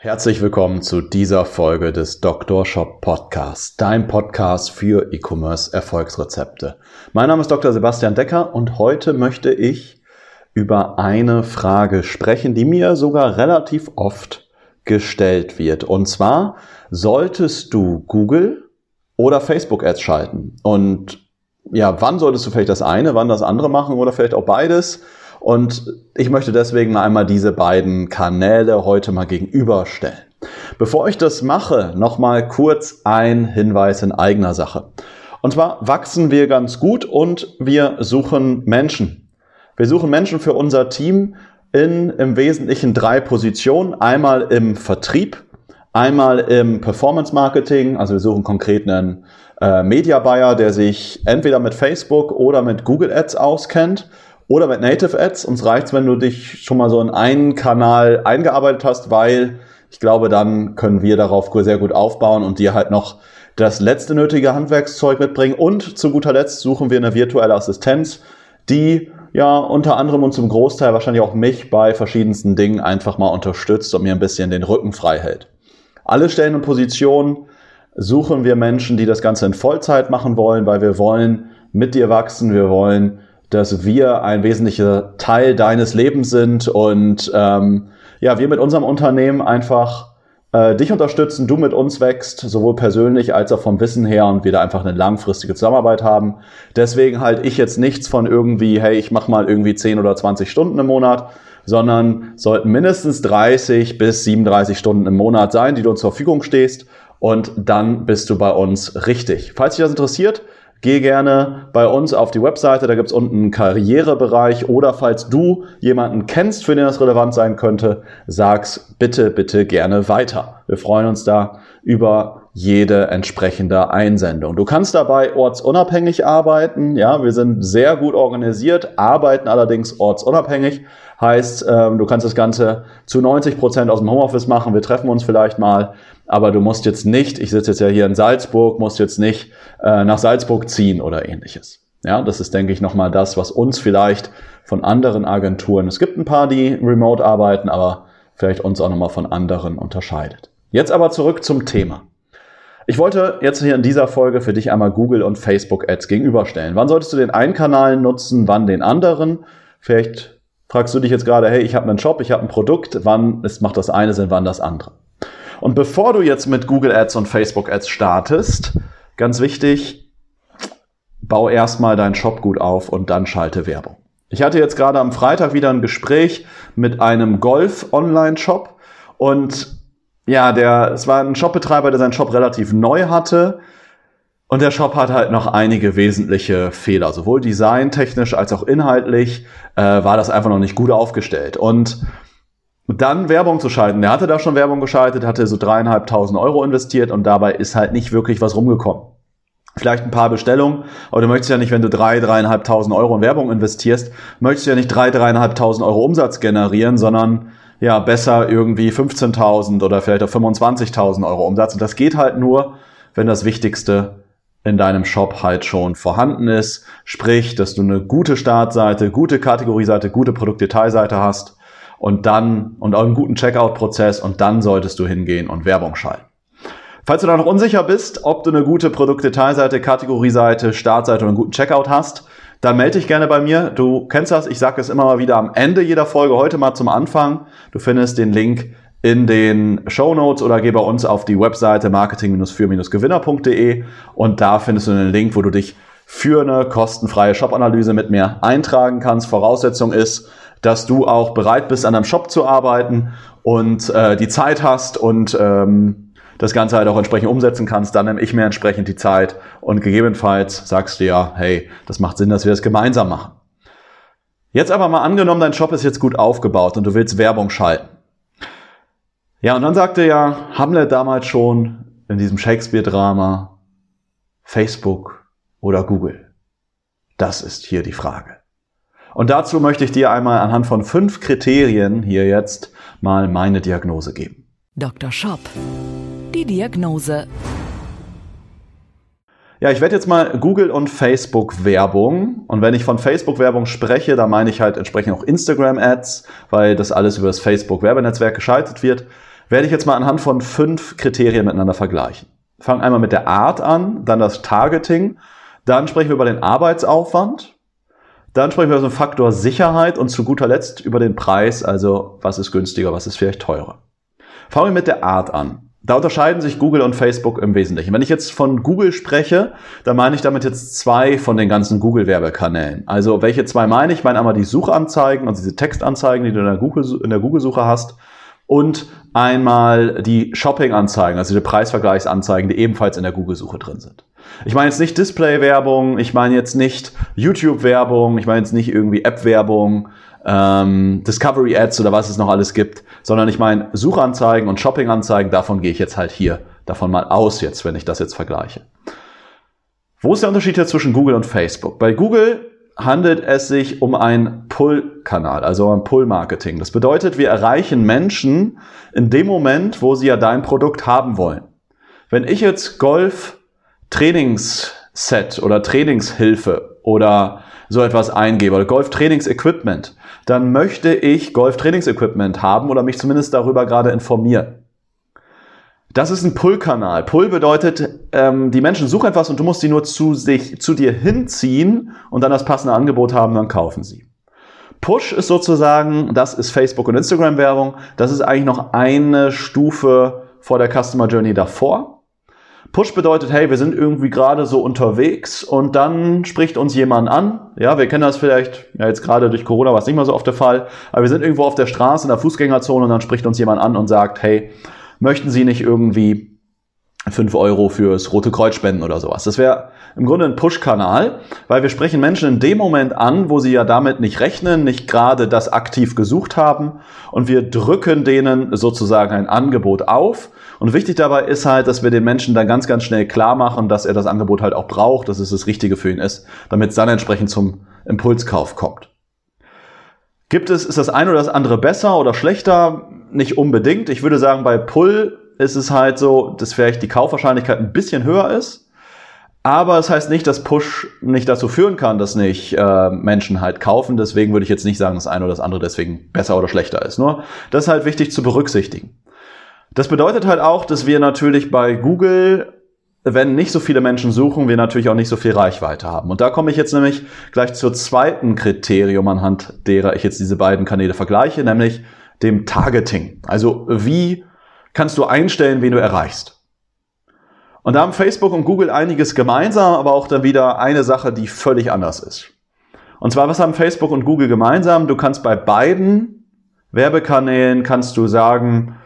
Herzlich willkommen zu dieser Folge des Dr. Shop Podcasts, dein Podcast für E-Commerce Erfolgsrezepte. Mein Name ist Dr. Sebastian Decker und heute möchte ich über eine Frage sprechen, die mir sogar relativ oft gestellt wird. Und zwar solltest du Google oder Facebook Ads schalten. Und ja, wann solltest du vielleicht das eine, wann das andere machen oder vielleicht auch beides? Und ich möchte deswegen einmal diese beiden Kanäle heute mal gegenüberstellen. Bevor ich das mache, nochmal kurz ein Hinweis in eigener Sache. Und zwar wachsen wir ganz gut und wir suchen Menschen. Wir suchen Menschen für unser Team, in im Wesentlichen drei Positionen. Einmal im Vertrieb, einmal im Performance Marketing, also wir suchen konkret einen äh, Media Buyer, der sich entweder mit Facebook oder mit Google Ads auskennt oder mit Native Ads. Uns reicht's, wenn du dich schon mal so in einen Kanal eingearbeitet hast, weil ich glaube, dann können wir darauf sehr gut aufbauen und dir halt noch das letzte nötige Handwerkszeug mitbringen. Und zu guter Letzt suchen wir eine virtuelle Assistenz, die ja unter anderem und zum Großteil wahrscheinlich auch mich bei verschiedensten Dingen einfach mal unterstützt und mir ein bisschen den Rücken frei hält. Alle Stellen und Positionen suchen wir Menschen, die das Ganze in Vollzeit machen wollen, weil wir wollen mit dir wachsen, wir wollen, dass wir ein wesentlicher Teil deines Lebens sind und ähm, ja, wir mit unserem Unternehmen einfach äh, dich unterstützen, du mit uns wächst, sowohl persönlich als auch vom Wissen her und wir da einfach eine langfristige Zusammenarbeit haben. Deswegen halte ich jetzt nichts von irgendwie, hey, ich mache mal irgendwie 10 oder 20 Stunden im Monat, sondern sollten mindestens 30 bis 37 Stunden im Monat sein, die du zur Verfügung stehst und dann bist du bei uns richtig. Falls dich das interessiert, Geh gerne bei uns auf die Webseite, da gibt's unten einen Karrierebereich oder falls du jemanden kennst, für den das relevant sein könnte, sag's bitte, bitte gerne weiter. Wir freuen uns da über jede entsprechende Einsendung. Du kannst dabei ortsunabhängig arbeiten. Ja, wir sind sehr gut organisiert, arbeiten allerdings ortsunabhängig. Heißt, ähm, du kannst das Ganze zu 90 Prozent aus dem Homeoffice machen. Wir treffen uns vielleicht mal, aber du musst jetzt nicht, ich sitze jetzt ja hier in Salzburg, musst jetzt nicht äh, nach Salzburg ziehen oder ähnliches. Ja, das ist, denke ich, nochmal das, was uns vielleicht von anderen Agenturen, es gibt ein paar, die remote arbeiten, aber vielleicht uns auch nochmal von anderen unterscheidet. Jetzt aber zurück zum Thema. Ich wollte jetzt hier in dieser Folge für dich einmal Google und Facebook Ads gegenüberstellen. Wann solltest du den einen Kanal nutzen, wann den anderen? Vielleicht fragst du dich jetzt gerade, hey, ich habe einen Shop, ich habe ein Produkt, wann ist, macht das eine Sinn, wann das andere? Und bevor du jetzt mit Google Ads und Facebook Ads startest, ganz wichtig, bau erstmal deinen Shop gut auf und dann schalte Werbung. Ich hatte jetzt gerade am Freitag wieder ein Gespräch mit einem Golf-Online-Shop und ja, der, es war ein Shopbetreiber, der seinen Shop relativ neu hatte und der Shop hat halt noch einige wesentliche Fehler. Sowohl designtechnisch als auch inhaltlich äh, war das einfach noch nicht gut aufgestellt. Und dann Werbung zu schalten. Der hatte da schon Werbung geschaltet, hatte so dreieinhalbtausend Euro investiert und dabei ist halt nicht wirklich was rumgekommen. Vielleicht ein paar Bestellungen, aber du möchtest ja nicht, wenn du drei, dreieinhalbtausend Euro in Werbung investierst, möchtest du ja nicht drei, dreieinhalbtausend Euro Umsatz generieren, sondern ja, besser irgendwie 15.000 oder vielleicht auch 25.000 Euro Umsatz. Und das geht halt nur, wenn das Wichtigste in deinem Shop halt schon vorhanden ist. Sprich, dass du eine gute Startseite, gute Kategorieseite, gute Produktdetailseite hast und dann und auch einen guten Checkout-Prozess und dann solltest du hingehen und Werbung schalten. Falls du da noch unsicher bist, ob du eine gute Produktdetailseite, Kategorieseite, Startseite und einen guten Checkout hast, dann melde dich gerne bei mir. Du kennst das, ich sage es immer mal wieder am Ende jeder Folge, heute mal zum Anfang. Du findest den Link in den Show Notes oder geh bei uns auf die Webseite marketing-für-gewinner.de und da findest du einen Link, wo du dich für eine kostenfreie Shop-Analyse mit mir eintragen kannst. Voraussetzung ist, dass du auch bereit bist, an deinem Shop zu arbeiten und äh, die Zeit hast und ähm, das Ganze halt auch entsprechend umsetzen kannst, dann nehme ich mir entsprechend die Zeit und gegebenenfalls sagst du ja, hey, das macht Sinn, dass wir das gemeinsam machen. Jetzt aber mal angenommen, dein Shop ist jetzt gut aufgebaut und du willst Werbung schalten Ja, und dann sagte ja Hamlet damals schon in diesem Shakespeare-Drama Facebook oder Google. Das ist hier die Frage. Und dazu möchte ich dir einmal anhand von fünf Kriterien hier jetzt mal meine Diagnose geben. Dr. Shop. Die Diagnose. Ja, ich werde jetzt mal Google und Facebook Werbung. Und wenn ich von Facebook Werbung spreche, dann meine ich halt entsprechend auch Instagram Ads, weil das alles über das Facebook Werbenetzwerk geschaltet wird, werde ich jetzt mal anhand von fünf Kriterien miteinander vergleichen. Fangen einmal mit der Art an, dann das Targeting, dann sprechen wir über den Arbeitsaufwand, dann sprechen wir über den Faktor Sicherheit und zu guter Letzt über den Preis, also was ist günstiger, was ist vielleicht teurer. Fangen wir mit der Art an. Da unterscheiden sich Google und Facebook im Wesentlichen. Wenn ich jetzt von Google spreche, dann meine ich damit jetzt zwei von den ganzen Google-Werbekanälen. Also welche zwei meine ich? Ich meine einmal die Suchanzeigen, also diese Textanzeigen, die du in der Google-Suche Google hast und einmal die Shopping-Anzeigen, also die Preisvergleichsanzeigen, die ebenfalls in der Google-Suche drin sind. Ich meine jetzt nicht Display-Werbung, ich meine jetzt nicht YouTube-Werbung, ich meine jetzt nicht irgendwie App-Werbung, ähm, Discovery Ads oder was es noch alles gibt, sondern ich meine Suchanzeigen und Shopping-Anzeigen, davon gehe ich jetzt halt hier davon mal aus jetzt, wenn ich das jetzt vergleiche. Wo ist der Unterschied hier zwischen Google und Facebook? Bei Google handelt es sich um ein Pull-Kanal, also ein Pull-Marketing. Das bedeutet, wir erreichen Menschen in dem Moment, wo sie ja dein Produkt haben wollen. Wenn ich jetzt Golf Trainingsset oder Trainingshilfe oder so etwas eingebe oder Golf Trainingsequipment, dann möchte ich Golf Trainingsequipment haben oder mich zumindest darüber gerade informieren. Das ist ein Pull-Kanal. Pull bedeutet, ähm, die Menschen suchen etwas und du musst sie nur zu sich, zu dir hinziehen und dann das passende Angebot haben, dann kaufen sie. Push ist sozusagen, das ist Facebook und Instagram Werbung. Das ist eigentlich noch eine Stufe vor der Customer Journey davor. Push bedeutet, hey, wir sind irgendwie gerade so unterwegs und dann spricht uns jemand an. Ja, wir kennen das vielleicht, ja, jetzt gerade durch Corona war es nicht mehr so oft der Fall, aber wir sind irgendwo auf der Straße in der Fußgängerzone und dann spricht uns jemand an und sagt, hey, möchten Sie nicht irgendwie 5 Euro fürs Rote Kreuz spenden oder sowas. Das wäre im Grunde ein Push-Kanal, weil wir sprechen Menschen in dem Moment an, wo sie ja damit nicht rechnen, nicht gerade das aktiv gesucht haben und wir drücken denen sozusagen ein Angebot auf. Und wichtig dabei ist halt, dass wir den Menschen dann ganz, ganz schnell klar machen, dass er das Angebot halt auch braucht, dass es das Richtige für ihn ist, damit es dann entsprechend zum Impulskauf kommt. Gibt es, ist das eine oder das andere besser oder schlechter? Nicht unbedingt. Ich würde sagen, bei Pull ist es halt so, dass vielleicht die Kaufwahrscheinlichkeit ein bisschen höher ist. Aber es das heißt nicht, dass Push nicht dazu führen kann, dass nicht äh, Menschen halt kaufen. Deswegen würde ich jetzt nicht sagen, das eine oder das andere deswegen besser oder schlechter ist. Nur das ist halt wichtig zu berücksichtigen. Das bedeutet halt auch, dass wir natürlich bei Google wenn nicht so viele Menschen suchen, wir natürlich auch nicht so viel Reichweite haben. Und da komme ich jetzt nämlich gleich zur zweiten Kriterium, anhand derer ich jetzt diese beiden Kanäle vergleiche, nämlich dem Targeting. Also wie kannst du einstellen, wen du erreichst? Und da haben Facebook und Google einiges gemeinsam, aber auch dann wieder eine Sache, die völlig anders ist. Und zwar, was haben Facebook und Google gemeinsam? Du kannst bei beiden Werbekanälen kannst du sagen,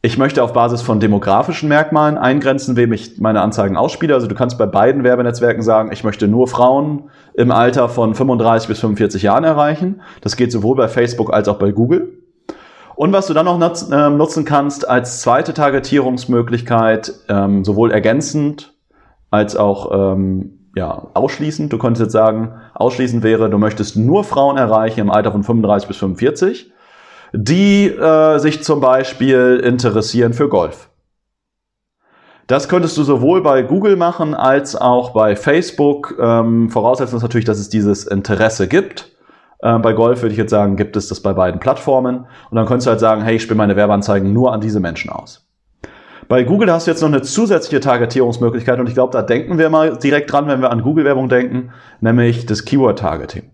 ich möchte auf Basis von demografischen Merkmalen eingrenzen, wem ich meine Anzeigen ausspiele. Also du kannst bei beiden Werbenetzwerken sagen, ich möchte nur Frauen im Alter von 35 bis 45 Jahren erreichen. Das geht sowohl bei Facebook als auch bei Google. Und was du dann noch ähm, nutzen kannst als zweite Targetierungsmöglichkeit, ähm, sowohl ergänzend als auch ähm, ja, ausschließend. Du könntest jetzt sagen, ausschließend wäre, du möchtest nur Frauen erreichen im Alter von 35 bis 45 die äh, sich zum Beispiel interessieren für Golf. Das könntest du sowohl bei Google machen als auch bei Facebook. Ähm, voraussetzen ist natürlich, dass es dieses Interesse gibt. Äh, bei Golf würde ich jetzt sagen, gibt es das bei beiden Plattformen. Und dann könntest du halt sagen, hey, ich spiele meine Werbeanzeigen nur an diese Menschen aus. Bei Google hast du jetzt noch eine zusätzliche Targetierungsmöglichkeit und ich glaube, da denken wir mal direkt dran, wenn wir an Google-Werbung denken, nämlich das Keyword-Targeting.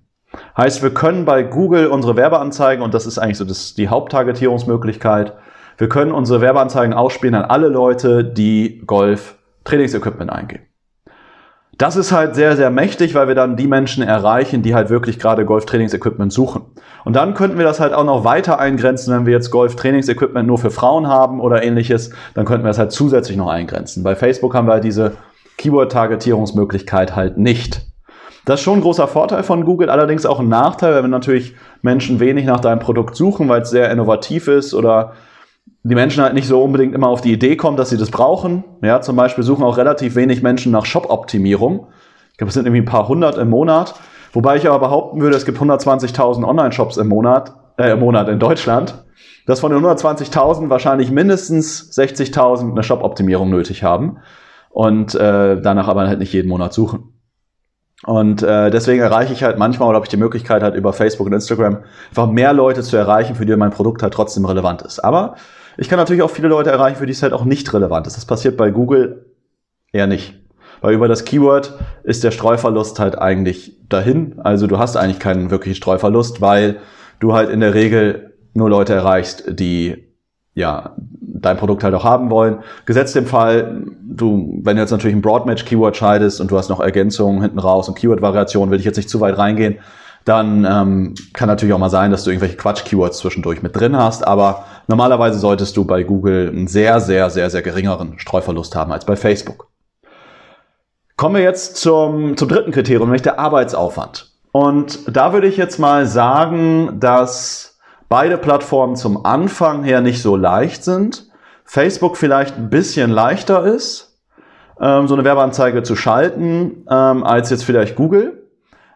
Heißt, wir können bei Google unsere Werbeanzeigen, und das ist eigentlich so das, die Haupttargetierungsmöglichkeit, wir können unsere Werbeanzeigen ausspielen an alle Leute, die Golf Trainingsequipment eingeben. Das ist halt sehr, sehr mächtig, weil wir dann die Menschen erreichen, die halt wirklich gerade Golf-Trainingsequipment suchen. Und dann könnten wir das halt auch noch weiter eingrenzen, wenn wir jetzt Golf-Trainingsequipment nur für Frauen haben oder ähnliches, dann könnten wir es halt zusätzlich noch eingrenzen. Bei Facebook haben wir halt diese Keyword-Targetierungsmöglichkeit halt nicht. Das ist schon ein großer Vorteil von Google, allerdings auch ein Nachteil, wenn natürlich Menschen wenig nach deinem Produkt suchen, weil es sehr innovativ ist oder die Menschen halt nicht so unbedingt immer auf die Idee kommen, dass sie das brauchen. Ja, zum Beispiel suchen auch relativ wenig Menschen nach Shop-Optimierung. Ich glaube, es sind irgendwie ein paar hundert im Monat. Wobei ich aber behaupten würde, es gibt 120.000 Online-Shops im Monat, äh, im Monat in Deutschland, dass von den 120.000 wahrscheinlich mindestens 60.000 eine Shop-Optimierung nötig haben und äh, danach aber halt nicht jeden Monat suchen. Und äh, deswegen erreiche ich halt manchmal oder habe ich die Möglichkeit halt über Facebook und Instagram einfach mehr Leute zu erreichen, für die mein Produkt halt trotzdem relevant ist. Aber ich kann natürlich auch viele Leute erreichen, für die es halt auch nicht relevant ist. Das passiert bei Google eher nicht. Weil über das Keyword ist der Streuverlust halt eigentlich dahin. Also du hast eigentlich keinen wirklichen Streuverlust, weil du halt in der Regel nur Leute erreichst, die ja dein Produkt halt auch haben wollen. Gesetzt dem Fall, du, wenn du jetzt natürlich ein Broadmatch-Keyword scheidest und du hast noch Ergänzungen hinten raus und Keyword-Variationen, will ich jetzt nicht zu weit reingehen, dann ähm, kann natürlich auch mal sein, dass du irgendwelche Quatsch-Keywords zwischendurch mit drin hast, aber normalerweise solltest du bei Google einen sehr, sehr, sehr, sehr geringeren Streuverlust haben als bei Facebook. Kommen wir jetzt zum, zum dritten Kriterium, nämlich der Arbeitsaufwand. Und da würde ich jetzt mal sagen, dass beide Plattformen zum Anfang her nicht so leicht sind. Facebook vielleicht ein bisschen leichter ist, ähm, so eine Werbeanzeige zu schalten, ähm, als jetzt vielleicht Google.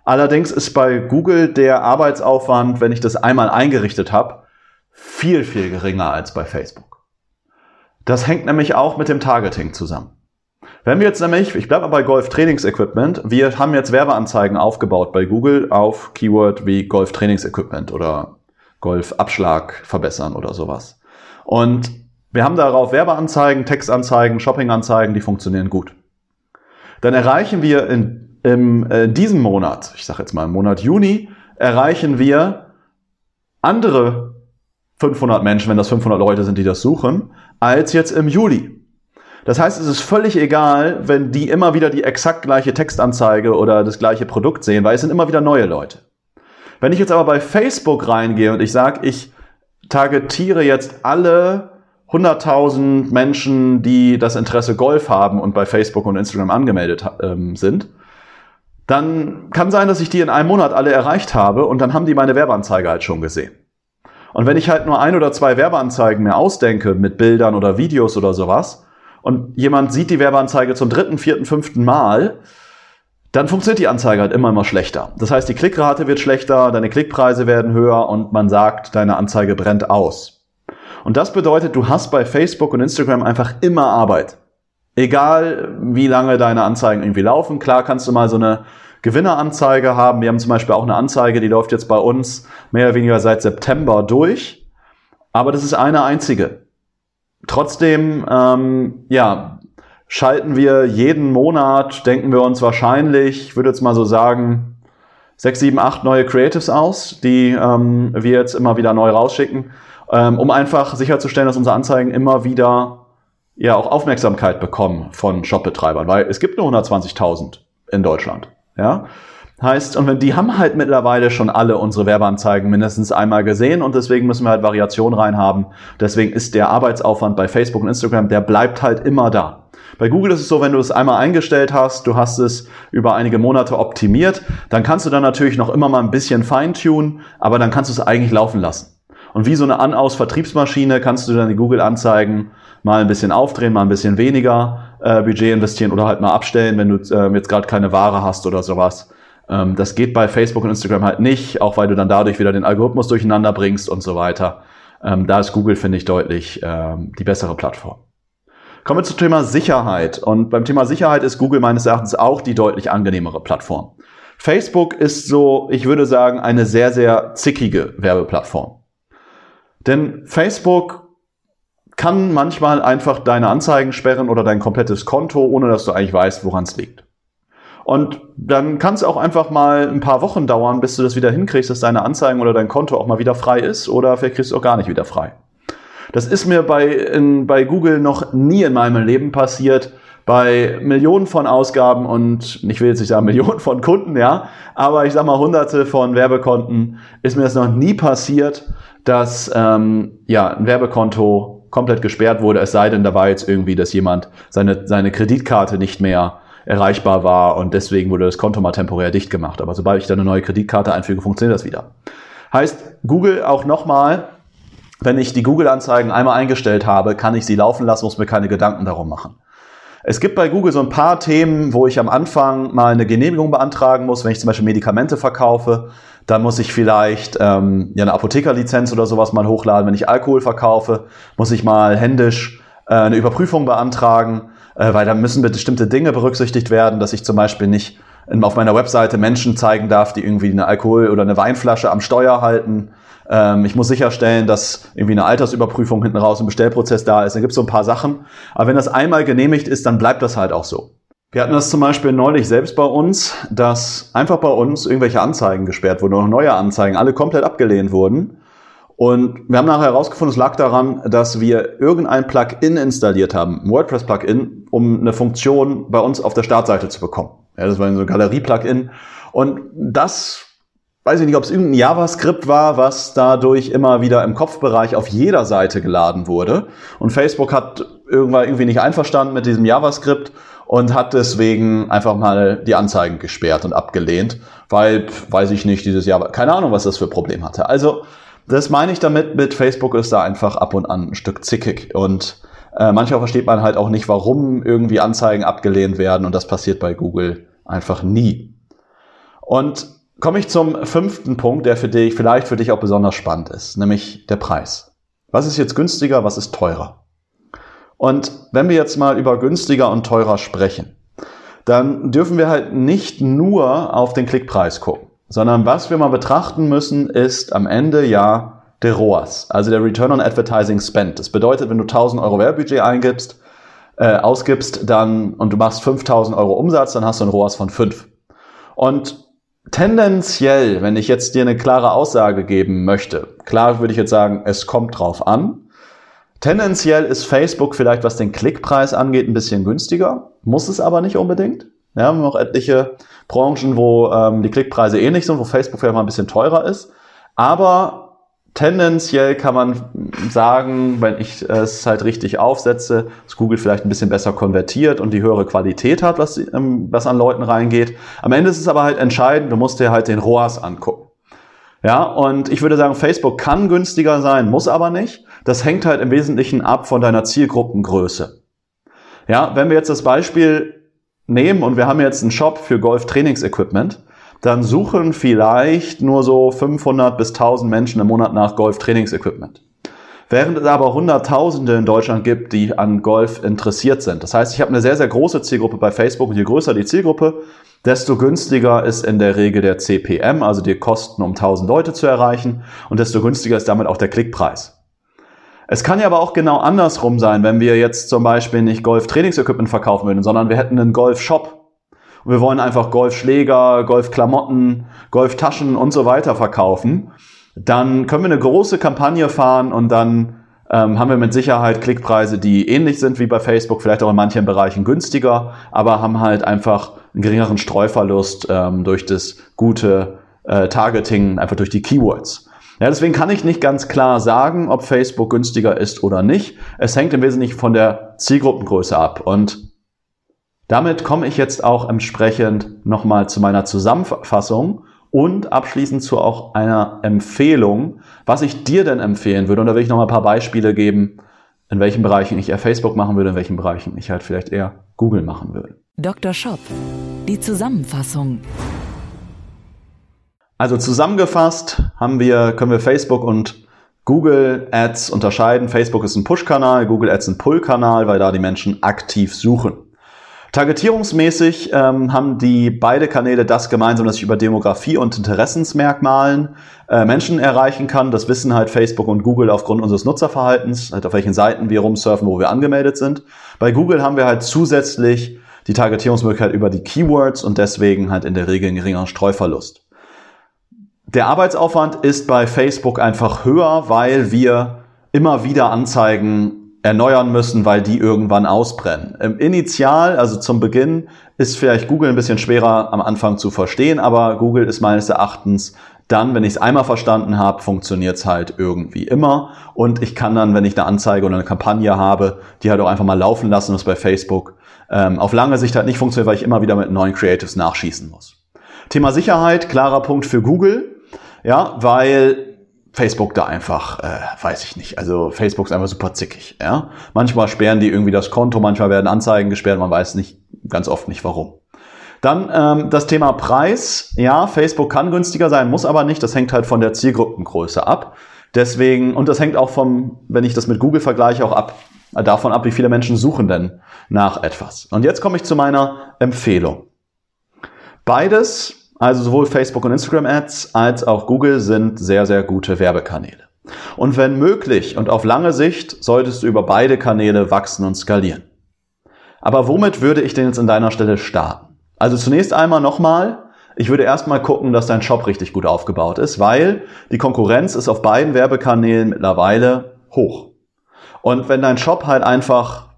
Allerdings ist bei Google der Arbeitsaufwand, wenn ich das einmal eingerichtet habe, viel, viel geringer als bei Facebook. Das hängt nämlich auch mit dem Targeting zusammen. Wenn wir jetzt nämlich, ich bleibe mal bei Golf Trainingsequipment, wir haben jetzt Werbeanzeigen aufgebaut bei Google auf Keyword wie Golf Trainingsequipment oder Golf Abschlag verbessern oder sowas. Und wir haben darauf Werbeanzeigen, Textanzeigen, Shoppinganzeigen, die funktionieren gut. Dann erreichen wir in, in, in diesem Monat, ich sage jetzt mal im Monat Juni, erreichen wir andere 500 Menschen, wenn das 500 Leute sind, die das suchen, als jetzt im Juli. Das heißt, es ist völlig egal, wenn die immer wieder die exakt gleiche Textanzeige oder das gleiche Produkt sehen, weil es sind immer wieder neue Leute. Wenn ich jetzt aber bei Facebook reingehe und ich sage, ich targetiere jetzt alle 100.000 Menschen, die das Interesse Golf haben und bei Facebook und Instagram angemeldet ähm, sind, dann kann sein, dass ich die in einem Monat alle erreicht habe und dann haben die meine Werbeanzeige halt schon gesehen. Und wenn ich halt nur ein oder zwei Werbeanzeigen mehr ausdenke mit Bildern oder Videos oder sowas und jemand sieht die Werbeanzeige zum dritten, vierten, fünften Mal, dann funktioniert die Anzeige halt immer immer schlechter. Das heißt, die Klickrate wird schlechter, deine Klickpreise werden höher und man sagt, deine Anzeige brennt aus. Und das bedeutet, du hast bei Facebook und Instagram einfach immer Arbeit. Egal, wie lange deine Anzeigen irgendwie laufen. Klar kannst du mal so eine Gewinneranzeige haben. Wir haben zum Beispiel auch eine Anzeige, die läuft jetzt bei uns mehr oder weniger seit September durch. Aber das ist eine einzige. Trotzdem, ähm, ja, schalten wir jeden Monat, denken wir uns wahrscheinlich, ich würde jetzt mal so sagen, sechs, sieben, acht neue Creatives aus, die ähm, wir jetzt immer wieder neu rausschicken ähm, um einfach sicherzustellen, dass unsere Anzeigen immer wieder ja auch Aufmerksamkeit bekommen von Shopbetreibern, weil es gibt nur 120.000 in Deutschland. Ja, heißt und wenn die haben halt mittlerweile schon alle unsere Werbeanzeigen mindestens einmal gesehen und deswegen müssen wir halt Variationen reinhaben. Deswegen ist der Arbeitsaufwand bei Facebook und Instagram, der bleibt halt immer da. Bei Google ist es so, wenn du es einmal eingestellt hast, du hast es über einige Monate optimiert, dann kannst du dann natürlich noch immer mal ein bisschen feintunen, aber dann kannst du es eigentlich laufen lassen. Und wie so eine An-Aus-Vertriebsmaschine kannst du dann die Google-Anzeigen mal ein bisschen aufdrehen, mal ein bisschen weniger äh, Budget investieren oder halt mal abstellen, wenn du äh, jetzt gerade keine Ware hast oder sowas. Ähm, das geht bei Facebook und Instagram halt nicht, auch weil du dann dadurch wieder den Algorithmus durcheinander bringst und so weiter. Ähm, da ist Google, finde ich, deutlich ähm, die bessere Plattform. Kommen wir zum Thema Sicherheit. Und beim Thema Sicherheit ist Google meines Erachtens auch die deutlich angenehmere Plattform. Facebook ist so, ich würde sagen, eine sehr, sehr zickige Werbeplattform. Denn Facebook kann manchmal einfach deine Anzeigen sperren oder dein komplettes Konto, ohne dass du eigentlich weißt, woran es liegt. Und dann kann es auch einfach mal ein paar Wochen dauern, bis du das wieder hinkriegst, dass deine Anzeigen oder dein Konto auch mal wieder frei ist oder vielleicht kriegst du auch gar nicht wieder frei. Das ist mir bei, in, bei Google noch nie in meinem Leben passiert. Bei Millionen von Ausgaben und ich will jetzt nicht sagen Millionen von Kunden, ja, aber ich sag mal hunderte von Werbekonten ist mir das noch nie passiert, dass ähm, ja, ein Werbekonto komplett gesperrt wurde, es sei denn, da war jetzt irgendwie, dass jemand seine, seine Kreditkarte nicht mehr erreichbar war und deswegen wurde das Konto mal temporär dicht gemacht. Aber sobald ich dann eine neue Kreditkarte einfüge, funktioniert das wieder. Heißt, Google auch nochmal wenn ich die Google-Anzeigen einmal eingestellt habe, kann ich sie laufen lassen, muss mir keine Gedanken darum machen. Es gibt bei Google so ein paar Themen, wo ich am Anfang mal eine Genehmigung beantragen muss, wenn ich zum Beispiel Medikamente verkaufe. Dann muss ich vielleicht ähm, ja, eine Apothekerlizenz oder sowas mal hochladen. Wenn ich Alkohol verkaufe, muss ich mal händisch äh, eine Überprüfung beantragen, äh, weil da müssen bestimmte Dinge berücksichtigt werden, dass ich zum Beispiel nicht auf meiner Webseite Menschen zeigen darf, die irgendwie eine Alkohol- oder eine Weinflasche am Steuer halten. Ähm, ich muss sicherstellen, dass irgendwie eine Altersüberprüfung hinten raus im Bestellprozess da ist. Da gibt es so ein paar Sachen. Aber wenn das einmal genehmigt ist, dann bleibt das halt auch so. Wir hatten das zum Beispiel neulich selbst bei uns, dass einfach bei uns irgendwelche Anzeigen gesperrt wurden oder neue Anzeigen, alle komplett abgelehnt wurden. Und wir haben nachher herausgefunden, es lag daran, dass wir irgendein Plugin installiert haben, ein WordPress-Plugin, um eine Funktion bei uns auf der Startseite zu bekommen. Ja, das war so ein Galerie-Plugin. Und das weiß ich nicht, ob es irgendein JavaScript war, was dadurch immer wieder im Kopfbereich auf jeder Seite geladen wurde. Und Facebook hat irgendwann irgendwie nicht einverstanden mit diesem JavaScript und hat deswegen einfach mal die Anzeigen gesperrt und abgelehnt, weil, weiß ich nicht, dieses Java, keine Ahnung, was das für ein Problem hatte. Also, das meine ich damit, mit Facebook ist da einfach ab und an ein Stück zickig und äh, manchmal versteht man halt auch nicht, warum irgendwie Anzeigen abgelehnt werden und das passiert bei Google einfach nie. Und komme ich zum fünften Punkt, der für dich, vielleicht für dich auch besonders spannend ist, nämlich der Preis. Was ist jetzt günstiger, was ist teurer? Und wenn wir jetzt mal über günstiger und teurer sprechen, dann dürfen wir halt nicht nur auf den Klickpreis gucken, sondern was wir mal betrachten müssen, ist am Ende ja der ROAS, also der Return on Advertising Spend. Das bedeutet, wenn du 1000 Euro Werbebudget eingibst, äh, ausgibst, dann und du machst 5000 Euro Umsatz, dann hast du ein ROAS von 5. Und Tendenziell, wenn ich jetzt dir eine klare Aussage geben möchte, klar würde ich jetzt sagen, es kommt drauf an. Tendenziell ist Facebook vielleicht, was den Klickpreis angeht, ein bisschen günstiger, muss es aber nicht unbedingt. Ja, wir haben auch etliche Branchen, wo ähm, die Klickpreise ähnlich sind, wo Facebook vielleicht mal ein bisschen teurer ist. Aber tendenziell kann man sagen, wenn ich es halt richtig aufsetze, dass Google vielleicht ein bisschen besser konvertiert und die höhere Qualität hat, was, ähm, was an Leuten reingeht. Am Ende ist es aber halt entscheidend, du musst dir halt den ROAS angucken. Ja, und ich würde sagen, Facebook kann günstiger sein, muss aber nicht. Das hängt halt im Wesentlichen ab von deiner Zielgruppengröße. Ja, wenn wir jetzt das Beispiel nehmen und wir haben jetzt einen Shop für Golf-Trainingsequipment, dann suchen vielleicht nur so 500 bis 1000 Menschen im Monat nach Golf-Trainingsequipment. Während es aber Hunderttausende in Deutschland gibt, die an Golf interessiert sind. Das heißt, ich habe eine sehr, sehr große Zielgruppe bei Facebook und je größer die Zielgruppe, desto günstiger ist in der Regel der CPM, also die Kosten, um 1000 Leute zu erreichen und desto günstiger ist damit auch der Klickpreis. Es kann ja aber auch genau andersrum sein, wenn wir jetzt zum Beispiel nicht Golf-Trainingsequipment verkaufen würden, sondern wir hätten einen Golf-Shop und wir wollen einfach Golfschläger, Golfklamotten, Golftaschen und so weiter verkaufen, dann können wir eine große Kampagne fahren und dann ähm, haben wir mit Sicherheit Klickpreise, die ähnlich sind wie bei Facebook, vielleicht auch in manchen Bereichen günstiger, aber haben halt einfach einen geringeren Streuverlust ähm, durch das gute äh, Targeting, einfach durch die Keywords. Ja, deswegen kann ich nicht ganz klar sagen, ob Facebook günstiger ist oder nicht. Es hängt im Wesentlichen von der Zielgruppengröße ab. Und damit komme ich jetzt auch entsprechend nochmal zu meiner Zusammenfassung und abschließend zu auch einer Empfehlung, was ich dir denn empfehlen würde. Und da will ich nochmal ein paar Beispiele geben, in welchen Bereichen ich eher Facebook machen würde, in welchen Bereichen ich halt vielleicht eher Google machen würde. Dr. Shop, die Zusammenfassung. Also zusammengefasst haben wir, können wir Facebook und Google Ads unterscheiden. Facebook ist ein Push-Kanal, Google Ads ein Pull-Kanal, weil da die Menschen aktiv suchen. Targetierungsmäßig ähm, haben die beide Kanäle das gemeinsam, dass ich über Demografie und Interessensmerkmalen äh, Menschen erreichen kann. Das wissen halt Facebook und Google aufgrund unseres Nutzerverhaltens, halt auf welchen Seiten wir rumsurfen, wo wir angemeldet sind. Bei Google haben wir halt zusätzlich die Targetierungsmöglichkeit über die Keywords und deswegen halt in der Regel einen geringeren Streuverlust. Der Arbeitsaufwand ist bei Facebook einfach höher, weil wir immer wieder Anzeigen erneuern müssen, weil die irgendwann ausbrennen. Im Initial, also zum Beginn, ist vielleicht Google ein bisschen schwerer am Anfang zu verstehen, aber Google ist meines Erachtens dann, wenn ich es einmal verstanden habe, funktioniert es halt irgendwie immer. Und ich kann dann, wenn ich eine Anzeige oder eine Kampagne habe, die halt auch einfach mal laufen lassen, das bei Facebook ähm, auf lange Sicht halt nicht funktioniert, weil ich immer wieder mit neuen Creatives nachschießen muss. Thema Sicherheit, klarer Punkt für Google. Ja, weil Facebook da einfach, äh, weiß ich nicht. Also Facebook ist einfach super zickig. Ja? Manchmal sperren die irgendwie das Konto, manchmal werden Anzeigen gesperrt, man weiß nicht, ganz oft nicht warum. Dann ähm, das Thema Preis. Ja, Facebook kann günstiger sein, muss aber nicht. Das hängt halt von der Zielgruppengröße ab. Deswegen, und das hängt auch vom, wenn ich das mit Google vergleiche, auch ab, äh, davon ab, wie viele Menschen suchen denn nach etwas. Und jetzt komme ich zu meiner Empfehlung. Beides also sowohl Facebook und Instagram Ads als auch Google sind sehr, sehr gute Werbekanäle. Und wenn möglich und auf lange Sicht solltest du über beide Kanäle wachsen und skalieren. Aber womit würde ich denn jetzt an deiner Stelle starten? Also zunächst einmal nochmal, ich würde erstmal gucken, dass dein Shop richtig gut aufgebaut ist, weil die Konkurrenz ist auf beiden Werbekanälen mittlerweile hoch. Und wenn dein Shop halt einfach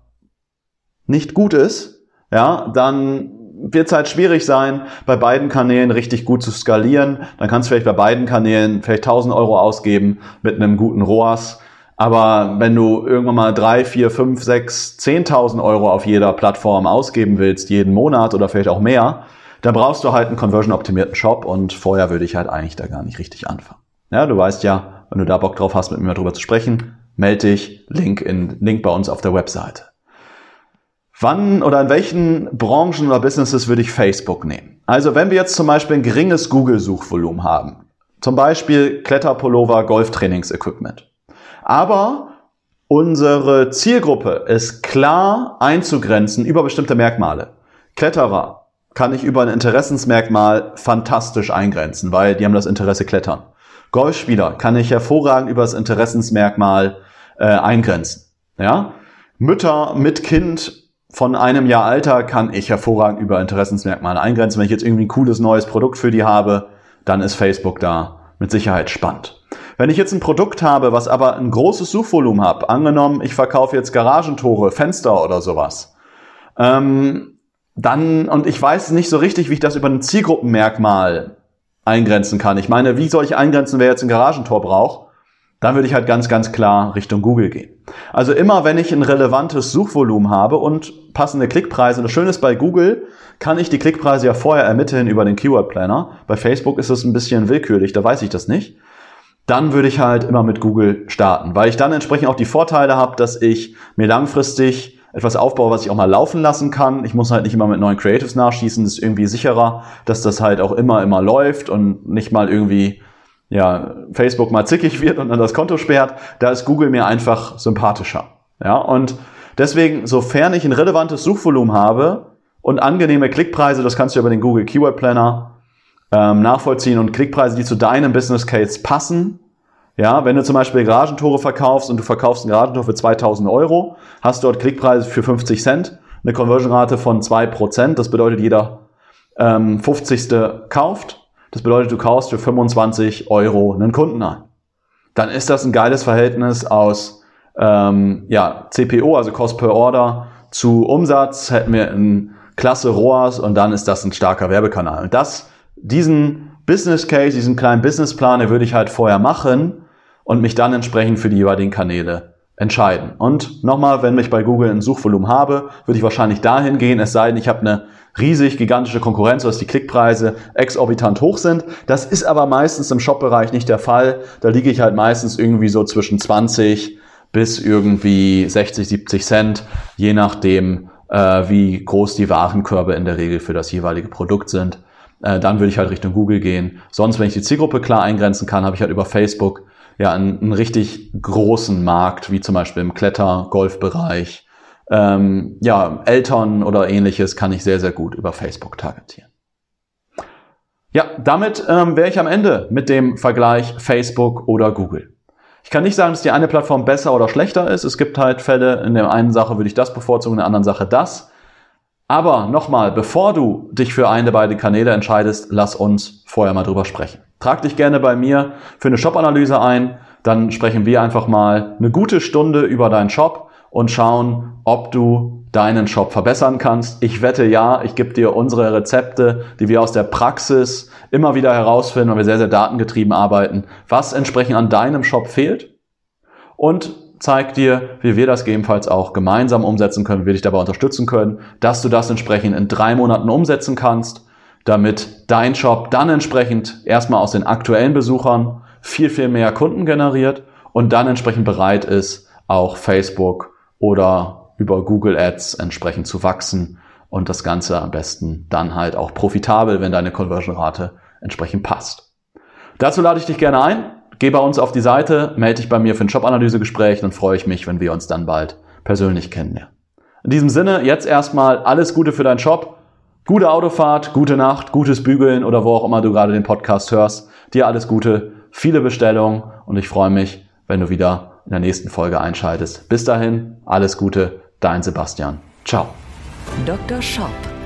nicht gut ist, ja, dann wird es halt schwierig sein, bei beiden Kanälen richtig gut zu skalieren. Dann kannst du vielleicht bei beiden Kanälen vielleicht 1000 Euro ausgeben mit einem guten ROAS. Aber wenn du irgendwann mal drei, vier, fünf, sechs, 10.000 Euro auf jeder Plattform ausgeben willst, jeden Monat oder vielleicht auch mehr, dann brauchst du halt einen conversion-optimierten Shop und vorher würde ich halt eigentlich da gar nicht richtig anfangen. Ja, du weißt ja, wenn du da Bock drauf hast, mit mir darüber zu sprechen, melde dich, Link, in, Link bei uns auf der Webseite. Wann oder in welchen Branchen oder Businesses würde ich Facebook nehmen? Also wenn wir jetzt zum Beispiel ein geringes Google-Suchvolumen haben, zum Beispiel Kletterpullover, Golftrainingsequipment, aber unsere Zielgruppe ist klar einzugrenzen über bestimmte Merkmale. Kletterer kann ich über ein Interessensmerkmal fantastisch eingrenzen, weil die haben das Interesse Klettern. Golfspieler kann ich hervorragend über das Interessensmerkmal äh, eingrenzen. Ja? Mütter mit Kind von einem Jahr Alter kann ich hervorragend über Interessensmerkmale eingrenzen. Wenn ich jetzt irgendwie ein cooles neues Produkt für die habe, dann ist Facebook da mit Sicherheit spannend. Wenn ich jetzt ein Produkt habe, was aber ein großes Suchvolumen hat, angenommen, ich verkaufe jetzt Garagentore, Fenster oder sowas, ähm, dann, und ich weiß nicht so richtig, wie ich das über ein Zielgruppenmerkmal eingrenzen kann. Ich meine, wie soll ich eingrenzen, wer jetzt ein Garagentor braucht? dann würde ich halt ganz, ganz klar Richtung Google gehen. Also immer, wenn ich ein relevantes Suchvolumen habe und passende Klickpreise, und das Schöne ist bei Google, kann ich die Klickpreise ja vorher ermitteln über den Keyword Planner. Bei Facebook ist es ein bisschen willkürlich, da weiß ich das nicht. Dann würde ich halt immer mit Google starten, weil ich dann entsprechend auch die Vorteile habe, dass ich mir langfristig etwas aufbaue, was ich auch mal laufen lassen kann. Ich muss halt nicht immer mit neuen Creatives nachschießen. Das ist irgendwie sicherer, dass das halt auch immer, immer läuft und nicht mal irgendwie ja, Facebook mal zickig wird und dann das Konto sperrt, da ist Google mir einfach sympathischer. Ja, und deswegen, sofern ich ein relevantes Suchvolumen habe und angenehme Klickpreise, das kannst du über den Google Keyword Planner ähm, nachvollziehen und Klickpreise, die zu deinem Business Case passen. Ja, wenn du zum Beispiel Garagentore verkaufst und du verkaufst ein Garagentor für 2000 Euro, hast dort Klickpreise für 50 Cent, eine Conversion-Rate von 2%, das bedeutet jeder ähm, 50. kauft das bedeutet, du kaufst für 25 Euro einen Kunden ein. Dann ist das ein geiles Verhältnis aus ähm, ja, CPO, also Cost per Order, zu Umsatz. Hätten wir ein klasse ROAS und dann ist das ein starker Werbekanal. Und das, diesen Business Case, diesen kleinen Businessplan, den würde ich halt vorher machen und mich dann entsprechend für die jeweiligen Kanäle entscheiden. Und nochmal, wenn ich bei Google ein Suchvolumen habe, würde ich wahrscheinlich dahin gehen, es sei denn, ich habe eine riesig gigantische Konkurrenz, dass die Klickpreise exorbitant hoch sind. Das ist aber meistens im Shop-Bereich nicht der Fall. Da liege ich halt meistens irgendwie so zwischen 20 bis irgendwie 60, 70 Cent, je nachdem, äh, wie groß die Warenkörbe in der Regel für das jeweilige Produkt sind. Äh, dann würde ich halt Richtung Google gehen. Sonst, wenn ich die Zielgruppe klar eingrenzen kann, habe ich halt über Facebook ja einen, einen richtig großen Markt, wie zum Beispiel im Kletter-Golf-Bereich ähm, ja, Eltern oder ähnliches kann ich sehr, sehr gut über Facebook targetieren. Ja, damit ähm, wäre ich am Ende mit dem Vergleich Facebook oder Google. Ich kann nicht sagen, dass die eine Plattform besser oder schlechter ist. Es gibt halt Fälle, in der einen Sache würde ich das bevorzugen, in der anderen Sache das. Aber nochmal, bevor du dich für eine der beiden Kanäle entscheidest, lass uns vorher mal drüber sprechen. Trag dich gerne bei mir für eine Shop-Analyse ein. Dann sprechen wir einfach mal eine gute Stunde über deinen Shop und schauen, ob du deinen Shop verbessern kannst. Ich wette ja, ich gebe dir unsere Rezepte, die wir aus der Praxis immer wieder herausfinden, weil wir sehr, sehr datengetrieben arbeiten, was entsprechend an deinem Shop fehlt und zeig dir, wie wir das gegebenenfalls auch gemeinsam umsetzen können, wie wir dich dabei unterstützen können, dass du das entsprechend in drei Monaten umsetzen kannst, damit dein Shop dann entsprechend erstmal aus den aktuellen Besuchern viel, viel mehr Kunden generiert und dann entsprechend bereit ist, auch Facebook oder über Google Ads entsprechend zu wachsen und das Ganze am besten dann halt auch profitabel, wenn deine Conversion-Rate entsprechend passt. Dazu lade ich dich gerne ein. Geh bei uns auf die Seite, melde dich bei mir für ein Job-Analyse-Gespräch, dann freue ich mich, wenn wir uns dann bald persönlich kennenlernen. In diesem Sinne, jetzt erstmal alles Gute für deinen Job. Gute Autofahrt, gute Nacht, gutes Bügeln oder wo auch immer du gerade den Podcast hörst. Dir alles Gute, viele Bestellungen und ich freue mich, wenn du wieder in der nächsten Folge einschaltest. Bis dahin, alles Gute, dein Sebastian. Ciao. Dr. Shop,